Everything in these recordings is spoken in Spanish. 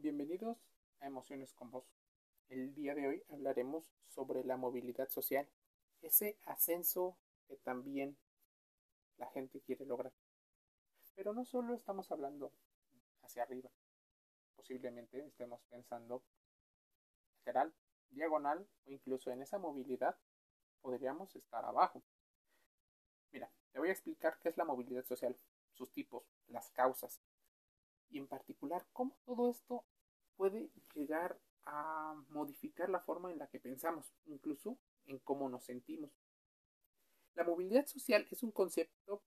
Bienvenidos a Emociones con Vos. El día de hoy hablaremos sobre la movilidad social, ese ascenso que también la gente quiere lograr. Pero no solo estamos hablando hacia arriba, posiblemente estemos pensando lateral, diagonal o incluso en esa movilidad podríamos estar abajo. Mira, te voy a explicar qué es la movilidad social, sus tipos, las causas, y en particular cómo todo esto puede llegar a modificar la forma en la que pensamos, incluso en cómo nos sentimos. La movilidad social es un concepto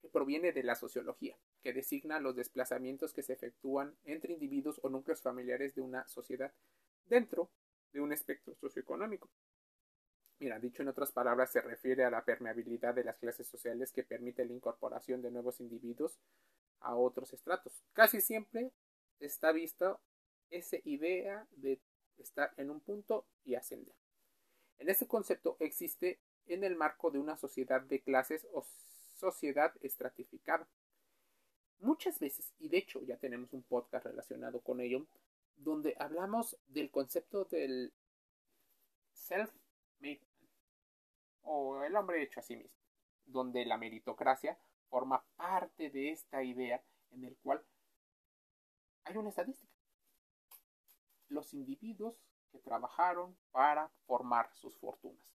que proviene de la sociología, que designa los desplazamientos que se efectúan entre individuos o núcleos familiares de una sociedad dentro de un espectro socioeconómico. Mira, dicho en otras palabras, se refiere a la permeabilidad de las clases sociales que permite la incorporación de nuevos individuos a otros estratos. Casi siempre está vista esa idea de estar en un punto y ascender. En este concepto existe en el marco de una sociedad de clases o sociedad estratificada. Muchas veces, y de hecho ya tenemos un podcast relacionado con ello, donde hablamos del concepto del self-made o el hombre hecho a sí mismo, donde la meritocracia forma parte de esta idea en el cual hay una estadística. Los individuos que trabajaron para formar sus fortunas.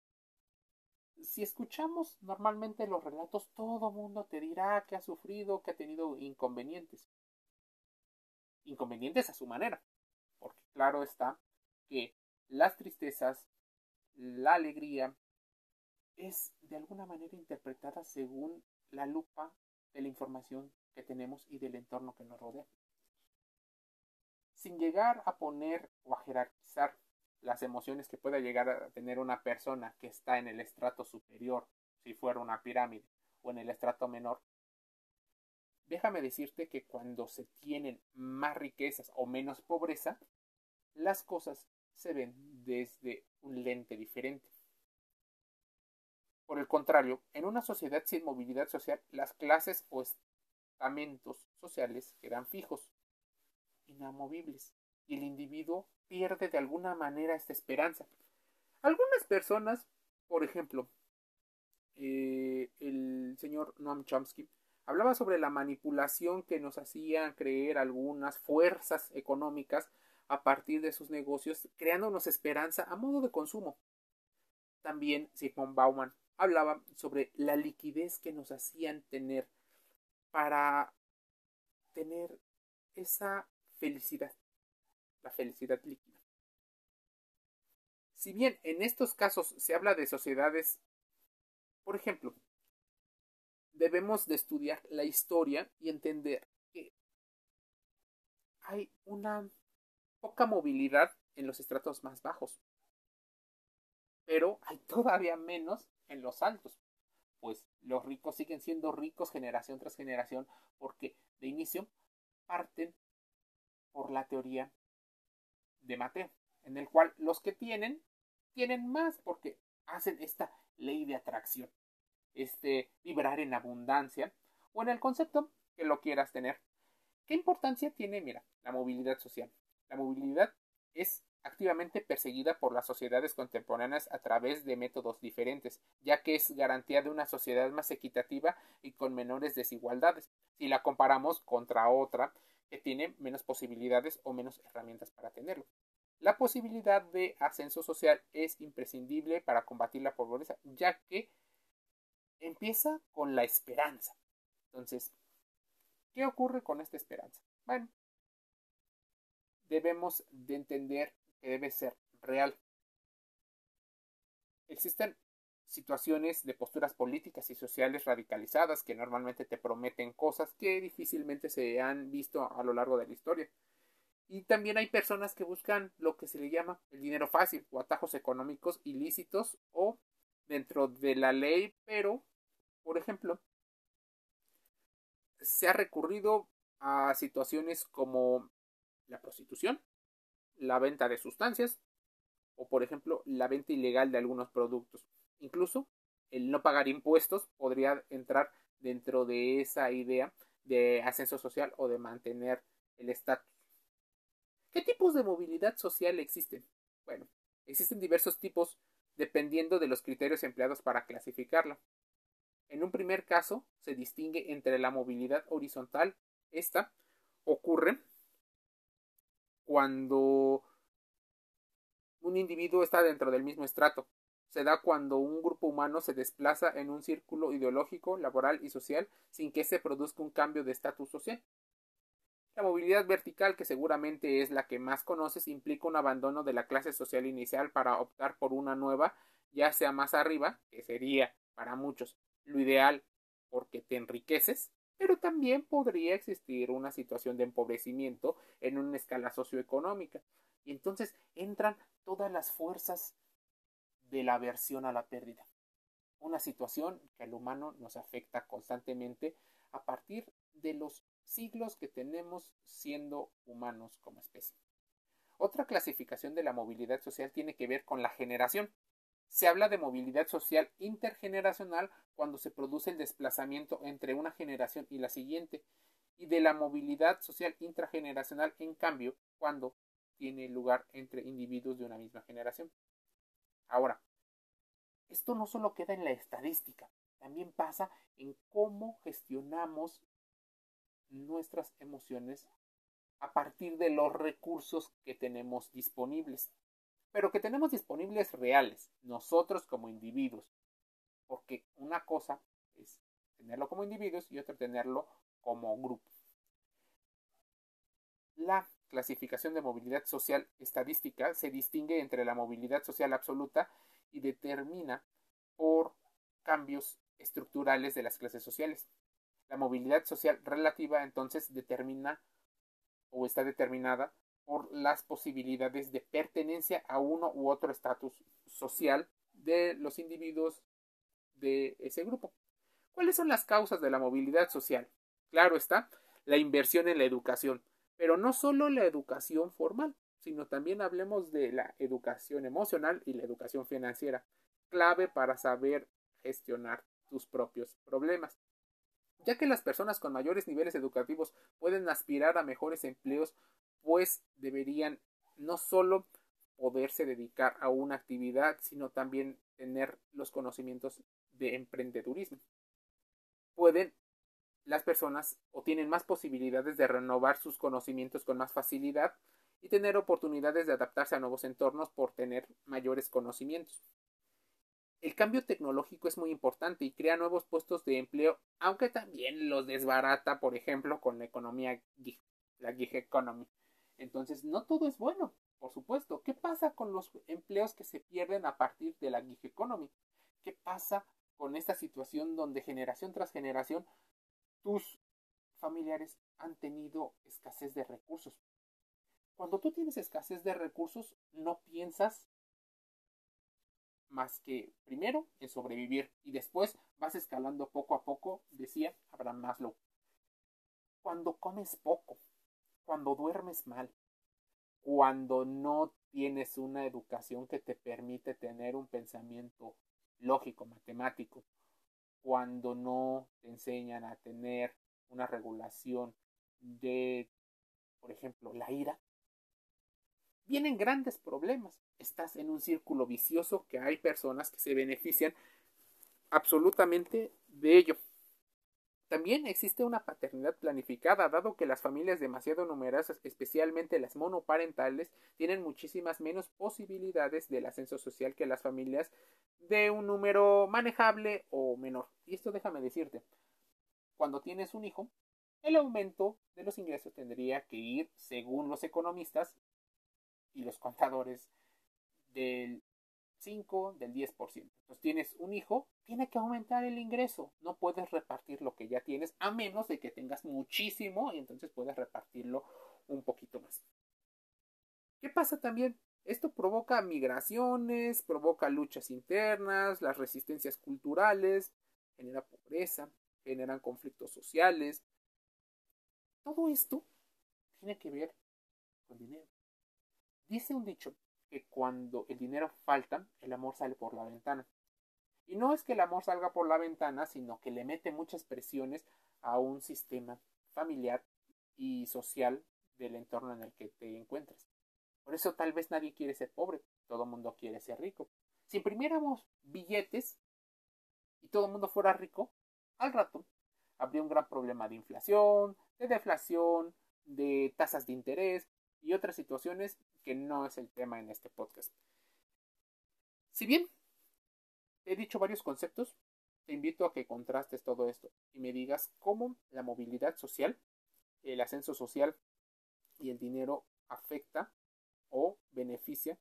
Si escuchamos normalmente los relatos, todo mundo te dirá que ha sufrido, que ha tenido inconvenientes. Inconvenientes a su manera. Porque claro está que las tristezas, la alegría, es de alguna manera interpretada según la lupa de la información que tenemos y del entorno que nos rodea. Sin llegar a poner o a jerarquizar las emociones que pueda llegar a tener una persona que está en el estrato superior, si fuera una pirámide, o en el estrato menor, déjame decirte que cuando se tienen más riquezas o menos pobreza, las cosas se ven desde un lente diferente. Por el contrario, en una sociedad sin movilidad social, las clases o estamentos sociales quedan fijos, inamovibles, y el individuo pierde de alguna manera esta esperanza. Algunas personas, por ejemplo, eh, el señor Noam Chomsky, hablaba sobre la manipulación que nos hacían creer algunas fuerzas económicas a partir de sus negocios, creándonos esperanza a modo de consumo. También Sigmund Bauman hablaba sobre la liquidez que nos hacían tener para tener esa felicidad, la felicidad líquida. Si bien en estos casos se habla de sociedades, por ejemplo, debemos de estudiar la historia y entender que hay una poca movilidad en los estratos más bajos, pero hay todavía menos en los altos. Pues los ricos siguen siendo ricos generación tras generación porque de inicio parten por la teoría de Mateo, en el cual los que tienen, tienen más porque hacen esta ley de atracción, este vibrar en abundancia o en el concepto que lo quieras tener. ¿Qué importancia tiene, mira, la movilidad social? La movilidad es activamente perseguida por las sociedades contemporáneas a través de métodos diferentes, ya que es garantía de una sociedad más equitativa y con menores desigualdades, si la comparamos contra otra que tiene menos posibilidades o menos herramientas para tenerlo. La posibilidad de ascenso social es imprescindible para combatir la pobreza, ya que empieza con la esperanza. Entonces, ¿qué ocurre con esta esperanza? Bueno, debemos de entender debe ser real. Existen situaciones de posturas políticas y sociales radicalizadas que normalmente te prometen cosas que difícilmente se han visto a lo largo de la historia. Y también hay personas que buscan lo que se le llama el dinero fácil o atajos económicos ilícitos o dentro de la ley, pero, por ejemplo, se ha recurrido a situaciones como la prostitución, la venta de sustancias o, por ejemplo, la venta ilegal de algunos productos. Incluso el no pagar impuestos podría entrar dentro de esa idea de ascenso social o de mantener el estatus. ¿Qué tipos de movilidad social existen? Bueno, existen diversos tipos dependiendo de los criterios empleados para clasificarla. En un primer caso, se distingue entre la movilidad horizontal. Esta ocurre cuando un individuo está dentro del mismo estrato. Se da cuando un grupo humano se desplaza en un círculo ideológico, laboral y social sin que se produzca un cambio de estatus social. La movilidad vertical, que seguramente es la que más conoces, implica un abandono de la clase social inicial para optar por una nueva, ya sea más arriba, que sería para muchos lo ideal porque te enriqueces, pero también podría existir una situación de empobrecimiento en una escala socioeconómica. Y entonces entran todas las fuerzas de la aversión a la pérdida. Una situación que al humano nos afecta constantemente a partir de los siglos que tenemos siendo humanos como especie. Otra clasificación de la movilidad social tiene que ver con la generación. Se habla de movilidad social intergeneracional cuando se produce el desplazamiento entre una generación y la siguiente, y de la movilidad social intrageneracional, en cambio, cuando tiene lugar entre individuos de una misma generación. Ahora, esto no solo queda en la estadística, también pasa en cómo gestionamos nuestras emociones a partir de los recursos que tenemos disponibles, pero que tenemos disponibles reales, nosotros como individuos, porque una cosa es tenerlo como individuos y otra tenerlo como grupo. La clasificación de movilidad social estadística se distingue entre la movilidad social absoluta y determina por cambios estructurales de las clases sociales. La movilidad social relativa entonces determina o está determinada por las posibilidades de pertenencia a uno u otro estatus social de los individuos de ese grupo. ¿Cuáles son las causas de la movilidad social? Claro está, la inversión en la educación, pero no solo la educación formal, sino también hablemos de la educación emocional y la educación financiera, clave para saber gestionar tus propios problemas ya que las personas con mayores niveles educativos pueden aspirar a mejores empleos, pues deberían no solo poderse dedicar a una actividad, sino también tener los conocimientos de emprendedurismo. Pueden las personas o tienen más posibilidades de renovar sus conocimientos con más facilidad y tener oportunidades de adaptarse a nuevos entornos por tener mayores conocimientos. El cambio tecnológico es muy importante y crea nuevos puestos de empleo, aunque también los desbarata, por ejemplo, con la economía la gig economy. Entonces, no todo es bueno, por supuesto. ¿Qué pasa con los empleos que se pierden a partir de la gig economy? ¿Qué pasa con esta situación donde generación tras generación tus familiares han tenido escasez de recursos? Cuando tú tienes escasez de recursos, no piensas más que primero en sobrevivir y después vas escalando poco a poco, decía Abraham Maslow. Cuando comes poco, cuando duermes mal, cuando no tienes una educación que te permite tener un pensamiento lógico, matemático, cuando no te enseñan a tener una regulación de, por ejemplo, la ira, vienen grandes problemas. Estás en un círculo vicioso que hay personas que se benefician absolutamente de ello. También existe una paternidad planificada, dado que las familias demasiado numerosas, especialmente las monoparentales, tienen muchísimas menos posibilidades del ascenso social que las familias de un número manejable o menor. Y esto déjame decirte, cuando tienes un hijo, el aumento de los ingresos tendría que ir, según los economistas, y los contadores del 5, del 10%. Entonces tienes un hijo, tiene que aumentar el ingreso. No puedes repartir lo que ya tienes a menos de que tengas muchísimo y entonces puedes repartirlo un poquito más. ¿Qué pasa también? Esto provoca migraciones, provoca luchas internas, las resistencias culturales, genera pobreza, generan conflictos sociales. Todo esto tiene que ver con dinero. Dice un dicho que cuando el dinero falta, el amor sale por la ventana. Y no es que el amor salga por la ventana, sino que le mete muchas presiones a un sistema familiar y social del entorno en el que te encuentras. Por eso tal vez nadie quiere ser pobre, todo el mundo quiere ser rico. Si imprimiéramos billetes y todo el mundo fuera rico, al rato habría un gran problema de inflación, de deflación, de tasas de interés y otras situaciones que no es el tema en este podcast. Si bien he dicho varios conceptos, te invito a que contrastes todo esto y me digas cómo la movilidad social, el ascenso social y el dinero afecta o beneficia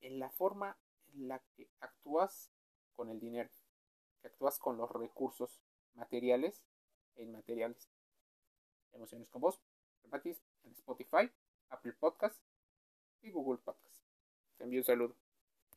en la forma en la que actúas con el dinero, que actúas con los recursos materiales e inmateriales. Emociones con vos, en Spotify, Apple Podcast y Google Podcast. Te envío un saludo.